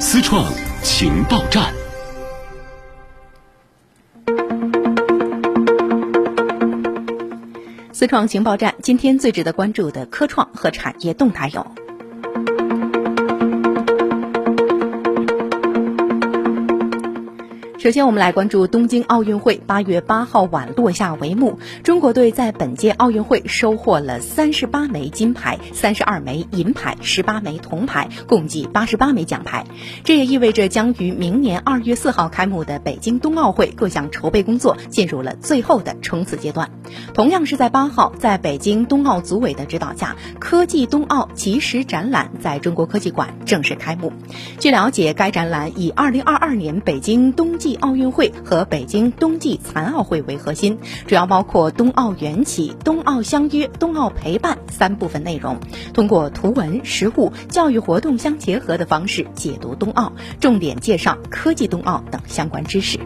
思创情报站。思创情报站，今天最值得关注的科创和产业动态有。首先，我们来关注东京奥运会八月八号晚落下帷幕。中国队在本届奥运会收获了三十八枚金牌、三十二枚银牌、十八枚铜牌，共计八十八枚奖牌。这也意味着将于明年二月四号开幕的北京冬奥会各项筹备工作进入了最后的冲刺阶段。同样是在八号，在北京冬奥组委的指导下，科技冬奥即时展览在中国科技馆正式开幕。据了解，该展览以二零二二年北京冬季奥运会和北京冬季残奥会为核心，主要包括冬奥缘起、冬奥相约、冬奥陪伴三部分内容，通过图文、实物、教育活动相结合的方式解读冬奥，重点介绍科技冬奥等相关知识。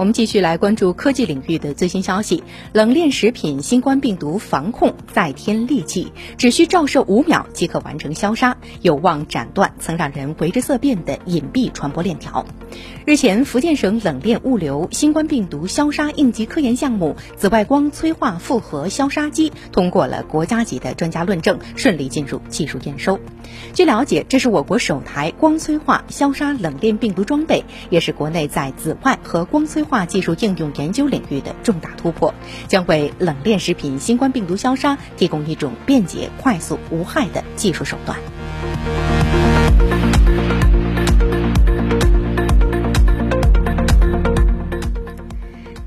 我们继续来关注科技领域的最新消息。冷链食品新冠病毒防控再添利器，只需照射五秒即可完成消杀，有望斩断曾让人为之色变的隐蔽传播链条。日前，福建省冷链物流新冠病毒消杀应急科研项目紫外光催化复合消杀机通过了国家级的专家论证，顺利进入技术验收。据了解，这是我国首台光催化消杀冷链病毒装备，也是国内在紫外和光催化技术应用研究领域的重大突破，将为冷链食品新冠病毒消杀提供一种便捷、快速、无害的技术手段。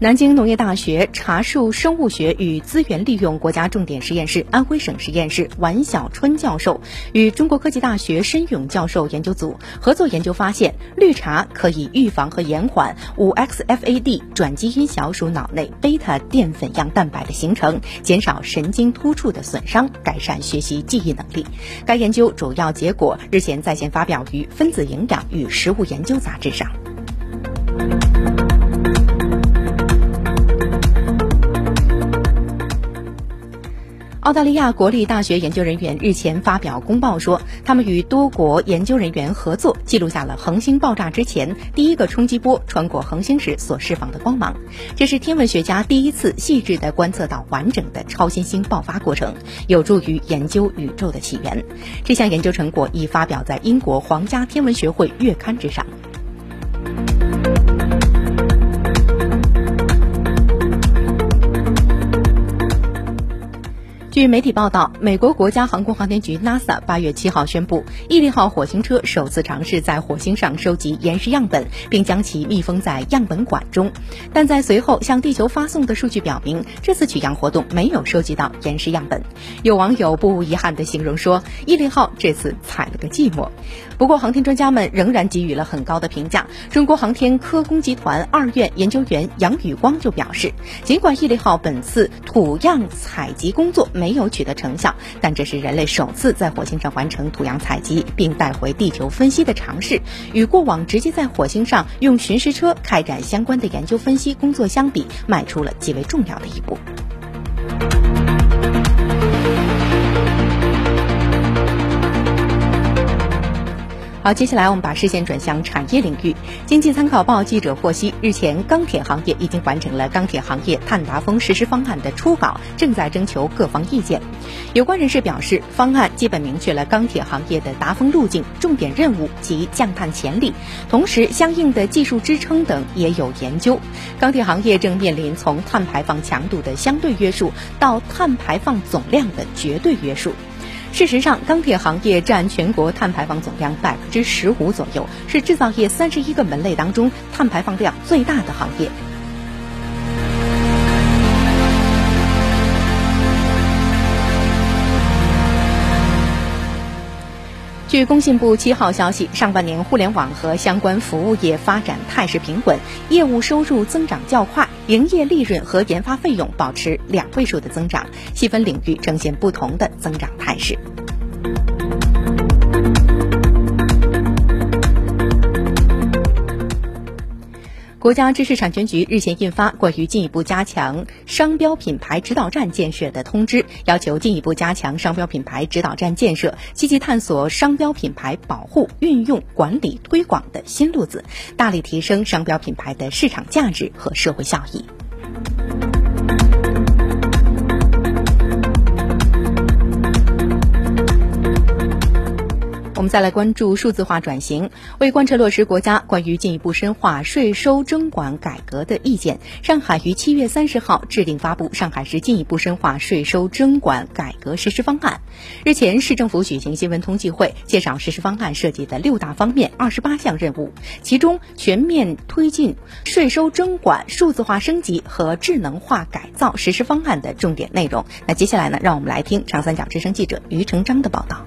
南京农业大学茶树生物学与资源利用国家重点实验室安徽省实验室王小春教授与中国科技大学申勇教授研究组合作研究发现，绿茶可以预防和延缓 5XFAD 转基因小鼠脑内贝塔淀粉样蛋白的形成，减少神经突触的损伤，改善学习记忆能力。该研究主要结果日前在线发表于《分子营养与食物研究》杂志上。澳大利亚国立大学研究人员日前发表公报说，他们与多国研究人员合作，记录下了恒星爆炸之前第一个冲击波穿过恒星时所释放的光芒。这是天文学家第一次细致地观测到完整的超新星爆发过程，有助于研究宇宙的起源。这项研究成果已发表在英国皇家天文学会月刊之上。据媒体报道，美国国家航空航天局 NASA 八月七号宣布，毅力号火星车首次尝试在火星上收集岩石样本，并将其密封在样本管中。但在随后向地球发送的数据表明，这次取样活动没有收集到岩石样本。有网友不无遗憾地形容说，毅力号这次踩了个寂寞。不过，航天专家们仍然给予了很高的评价。中国航天科工集团二院研究员杨宇光就表示，尽管毅力号本次土样采集工作没有取得成效，但这是人类首次在火星上完成土样采集并带回地球分析的尝试，与过往直接在火星上用巡视车开展相关的研究分析工作相比，迈出了极为重要的一步。好，接下来我们把视线转向产业领域。经济参考报记者获悉，日前钢铁行业已经完成了钢铁行业碳达峰实施方案的初稿，正在征求各方意见。有关人士表示，方案基本明确了钢铁行业的达峰路径、重点任务及降碳潜力，同时相应的技术支撑等也有研究。钢铁行业正面临从碳排放强度的相对约束到碳排放总量的绝对约束。事实上，钢铁行业占全国碳排放总量百分之十五左右，是制造业三十一个门类当中碳排放量最大的行业。据工信部七号消息，上半年互联网和相关服务业发展态势平稳，业务收入增长较快，营业利润和研发费用保持两位数的增长，细分领域呈现不同的增长态势。国家知识产权局日前印发关于进一步加强商标品牌指导站建设的通知，要求进一步加强商标品牌指导站建设，积极探索商标品牌保护、运用、管理、推广的新路子，大力提升商标品牌的市场价值和社会效益。我们再来关注数字化转型。为贯彻落实国家关于进一步深化税收征管改革的意见，上海于七月三十号制定发布《上海市进一步深化税收征管改革实施方案》。日前，市政府举行新闻通气会，介绍实施方案涉及的六大方面、二十八项任务，其中全面推进税收征管数字化升级和智能化改造实施方案的重点内容。那接下来呢，让我们来听长三角之声记者于成章的报道。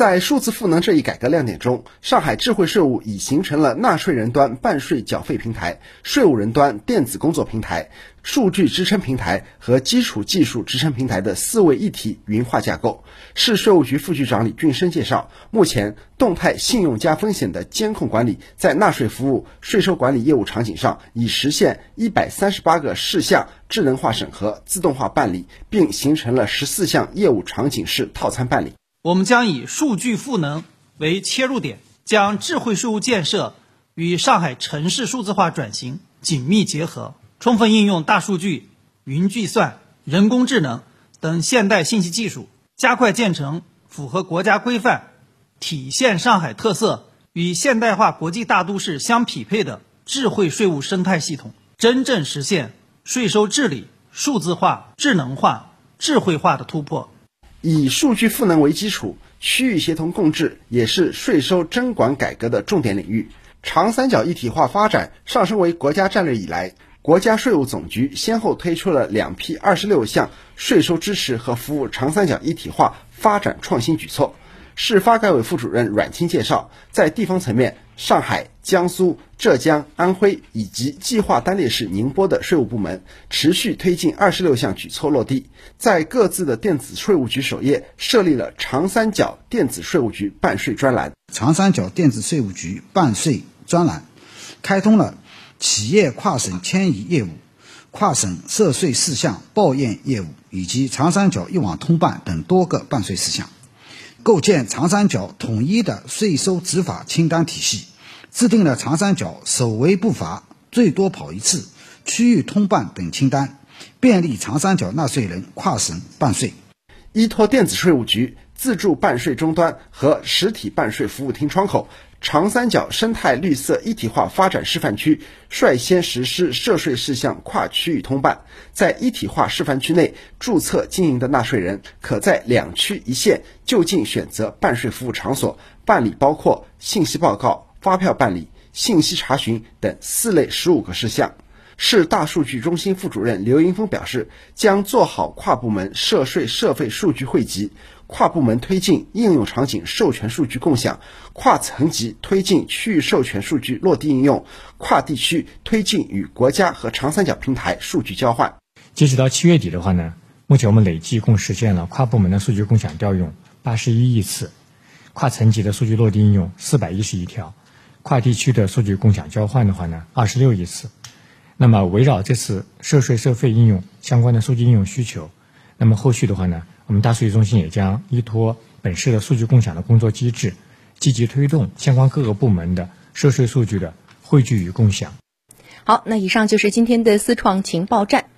在数字赋能这一改革亮点中，上海智慧税务已形成了纳税人端办税缴费平台、税务人端电子工作平台、数据支撑平台和基础技术支撑平台的四位一体云化架构。市税务局副局长李俊生介绍，目前动态信用加风险的监控管理在纳税服务、税收管理业务场景上已实现一百三十八个事项智能化审核、自动化办理，并形成了十四项业务场景式套餐办理。我们将以数据赋能为切入点，将智慧税务建设与上海城市数字化转型紧密结合，充分应用大数据、云计算、人工智能等现代信息技术，加快建成符合国家规范、体现上海特色与现代化国际大都市相匹配的智慧税务生态系统，真正实现税收治理数字化、智能化、智慧化的突破。以数据赋能为基础，区域协同共治也是税收征管改革的重点领域。长三角一体化发展上升为国家战略以来，国家税务总局先后推出了两批二十六项税收支持和服务长三角一体化发展创新举措。市发改委副主任阮清介绍，在地方层面，上海、江苏、浙江、安徽以及计划单列市宁波的税务部门持续推进二十六项举措落地，在各自的电子税务局首页设立了长三角电子税务局办税专栏。长三角电子税务局办税专栏开通了企业跨省迁移业务、跨省涉税事项报验业务以及长三角一网通办等多个办税事项。构建长三角统一的税收执法清单体系，制定了长三角首违不罚、最多跑一次、区域通办等清单，便利长三角纳税人跨省办税。依托电子税务局自助办税终端和实体办税服务厅窗口。长三角生态绿色一体化发展示范区率先实施涉税事项跨区域通办，在一体化示范区内注册经营的纳税人，可在两区一县就近选择办税服务场所办理，包括信息报告、发票办理、信息查询等四类十五个事项。市大数据中心副主任刘迎峰表示，将做好跨部门涉税涉费数据汇集。跨部门推进应用场景授权数据共享，跨层级推进区域授权数据落地应用，跨地区推进与国家和长三角平台数据交换。截止到七月底的话呢，目前我们累计共实现了跨部门的数据共享调用八十一亿次，跨层级的数据落地应用四百一十一条，跨地区的数据共享交换的话呢二十六亿次。那么围绕这次涉税涉费应用相关的数据应用需求，那么后续的话呢？我们大数据中心也将依托本市的数据共享的工作机制，积极推动相关各个部门的涉税数据的汇聚与共享。好，那以上就是今天的思创情报站。